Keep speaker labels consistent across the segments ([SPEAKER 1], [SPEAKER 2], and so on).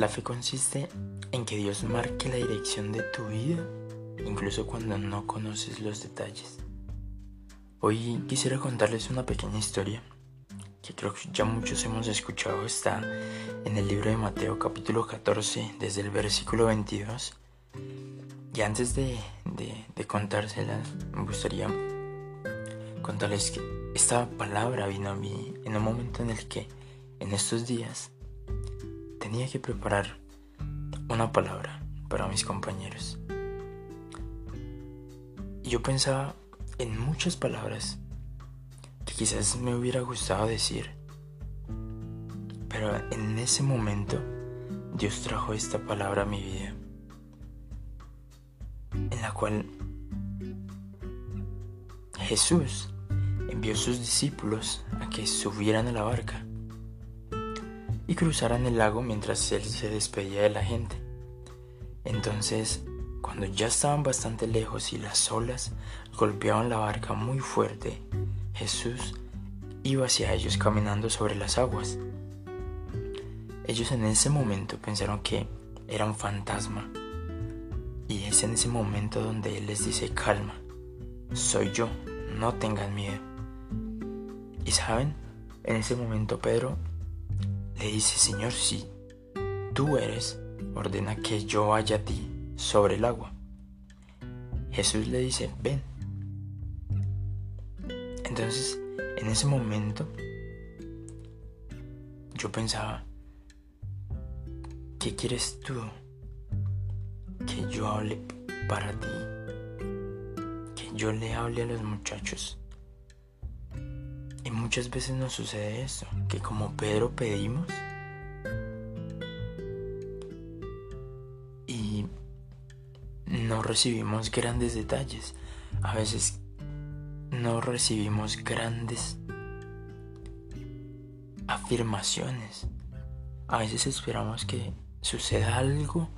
[SPEAKER 1] La fe consiste en que Dios marque la dirección de tu vida, incluso cuando no conoces los detalles. Hoy quisiera contarles una pequeña historia que creo que ya muchos hemos escuchado. Está en el libro de Mateo capítulo 14, desde el versículo 22. Y antes de, contárselas, me gustaría contarles que esta palabra vino a mí en un momento en el que en estos días tenía que preparar una palabra para mis compañeros. Y yo pensaba en muchas palabras que quizás me hubiera gustado decir, pero en ese momento Dios trajo esta palabra a mi vida, en la cual Jesús envió a sus discípulos a que subieran a la barca y cruzaran el lago mientras él se despedía de la gente. Entonces, cuando ya estaban bastante lejos y las olas golpeaban la barca muy fuerte, Jesús iba hacia ellos caminando sobre las aguas. Ellos en ese momento pensaron que era un fantasma. Y es en ese momento donde Él les dice, calma, soy yo, no tengan miedo. Y saben, en ese momento Pedro le dice, Señor, si tú eres, ordena que yo vaya a ti sobre el agua. Jesús le dice, ven. Entonces, en ese momento, yo pensaba, ¿qué quieres tú que yo hable para ti? Que yo le hable a los muchachos muchas veces nos sucede eso, que como Pedro pedimos y no recibimos grandes detalles. A veces no recibimos grandes afirmaciones. A veces esperamos que suceda algo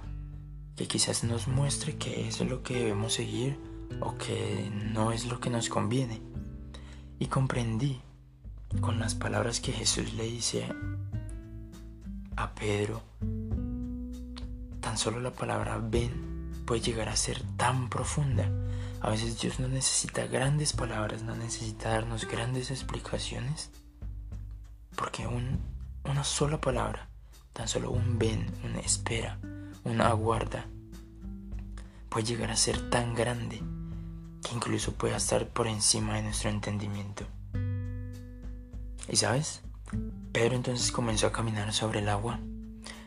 [SPEAKER 1] que quizás nos muestre que es lo que debemos seguir o que no es lo que nos conviene. Y comprendí con las palabras que Jesús le dice a Pedro, tan solo la palabra ven puede llegar a ser tan profunda. A veces Dios no necesita grandes palabras, no necesita darnos grandes explicaciones, porque una sola palabra, tan solo un ven, una espera, una aguarda, puede llegar a ser tan grande que incluso pueda estar por encima de nuestro entendimiento. ¿Y sabes? Pedro entonces comenzó a caminar sobre el agua,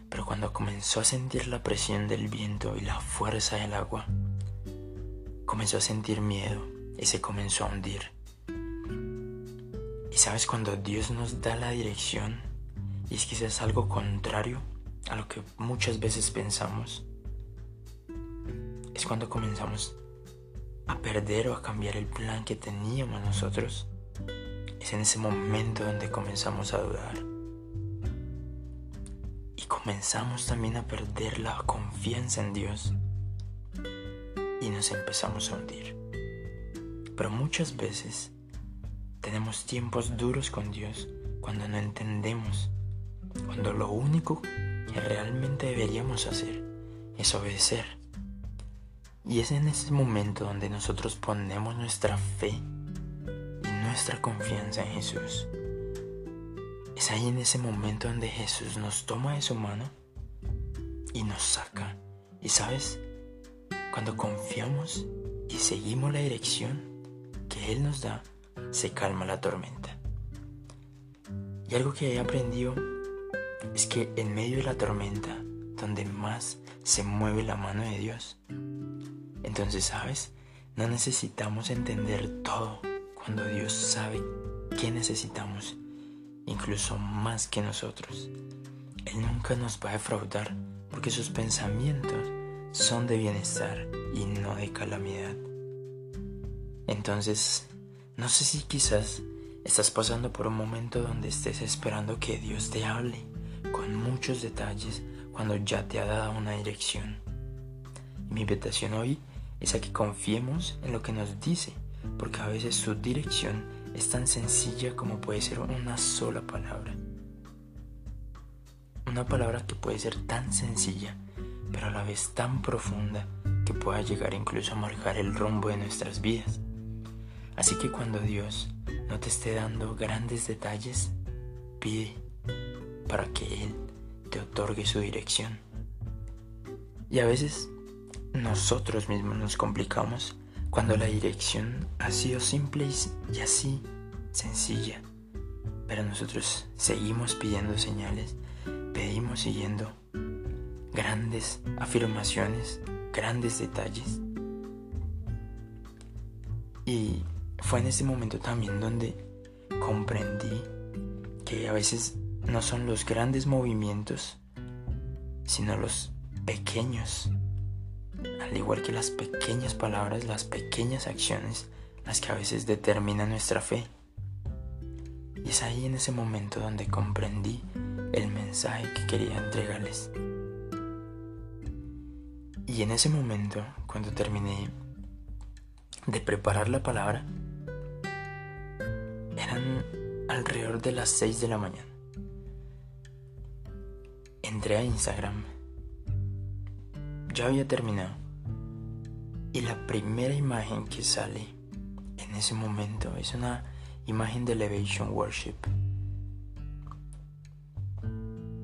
[SPEAKER 1] pero cuando comenzó a sentir la presión del viento y la fuerza del agua, comenzó a sentir miedo y se comenzó a hundir. Y sabes, cuando Dios nos da la dirección, y es quizás algo contrario a lo que muchas veces pensamos, es cuando comenzamos a perder o a cambiar el plan que teníamos nosotros es en ese momento donde comenzamos a dudar. Y comenzamos también a perder la confianza en Dios. Y nos empezamos a hundir. Pero muchas veces tenemos tiempos duros con Dios cuando no entendemos, cuando lo único que realmente deberíamos hacer es obedecer. Y es en ese momento donde nosotros ponemos nuestra fe nuestra confianza en Jesús. Es ahí en ese momento donde Jesús nos toma de su mano y nos saca. Y sabes, cuando confiamos y seguimos la dirección que Él nos da, se calma la tormenta. Y algo que he aprendido es que en medio de la tormenta, donde más se mueve la mano de Dios, entonces, ¿sabes? No necesitamos entender todo cuando Dios sabe qué necesitamos, incluso más que nosotros. Él nunca nos va a defraudar porque sus pensamientos son de bienestar y no de calamidad. Entonces, no sé si quizás estás pasando por un momento donde estés esperando que Dios te hable con muchos detalles cuando ya te ha dado una dirección. Mi invitación hoy es a que confiemos en lo que nos dice porque a veces su dirección es tan sencilla como puede ser una sola palabra. una palabra que puede ser tan sencilla, pero a la vez tan profunda que pueda llegar incluso a marcar el rumbo de nuestras vidas. Así que cuando Dios no te esté dando grandes detalles, pide para que Él te otorgue su dirección. Y a veces nosotros mismos nos complicamos cuando la dirección ha sido simple y así sencilla. Pero nosotros seguimos pidiendo señales, pedimos siguiendo grandes afirmaciones, grandes detalles. Y fue en ese momento también donde comprendí que a veces no son los grandes movimientos, sino los pequeños. Al igual que las pequeñas palabras, las pequeñas acciones, las que a veces determinan nuestra fe. Y es ahí en ese momento donde comprendí el mensaje que quería entregarles. Y en ese momento, cuando terminé de preparar la palabra, eran alrededor de las 6 de la mañana. Entré a Instagram. Ya había terminado. Y la primera imagen que sale en ese momento es una imagen de Elevation Worship.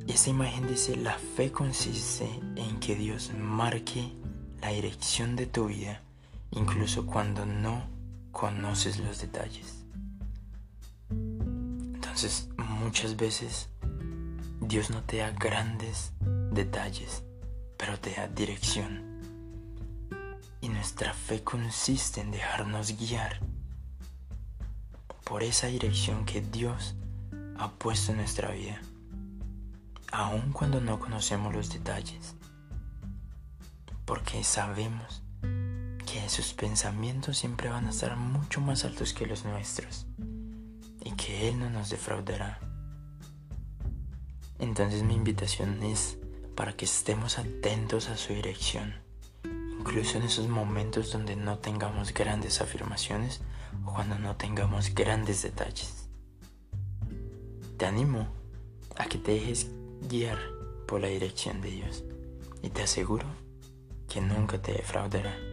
[SPEAKER 1] Y esta imagen dice, la fe consiste en que Dios marque la dirección de tu vida, incluso cuando no conoces los detalles. Entonces, muchas veces Dios no te da grandes detalles, pero te da dirección. Y nuestra fe consiste en dejarnos guiar por esa dirección que Dios ha puesto en nuestra vida, aun cuando no conocemos los detalles, porque sabemos que sus pensamientos siempre van a estar mucho más altos que los nuestros y que Él no nos defraudará. Entonces mi invitación es para que estemos atentos a su dirección, incluso en esos momentos donde no tengamos grandes afirmaciones o cuando no tengamos grandes detalles. Te animo a que te dejes guiar por la dirección de Dios y te aseguro que nunca te defraudará.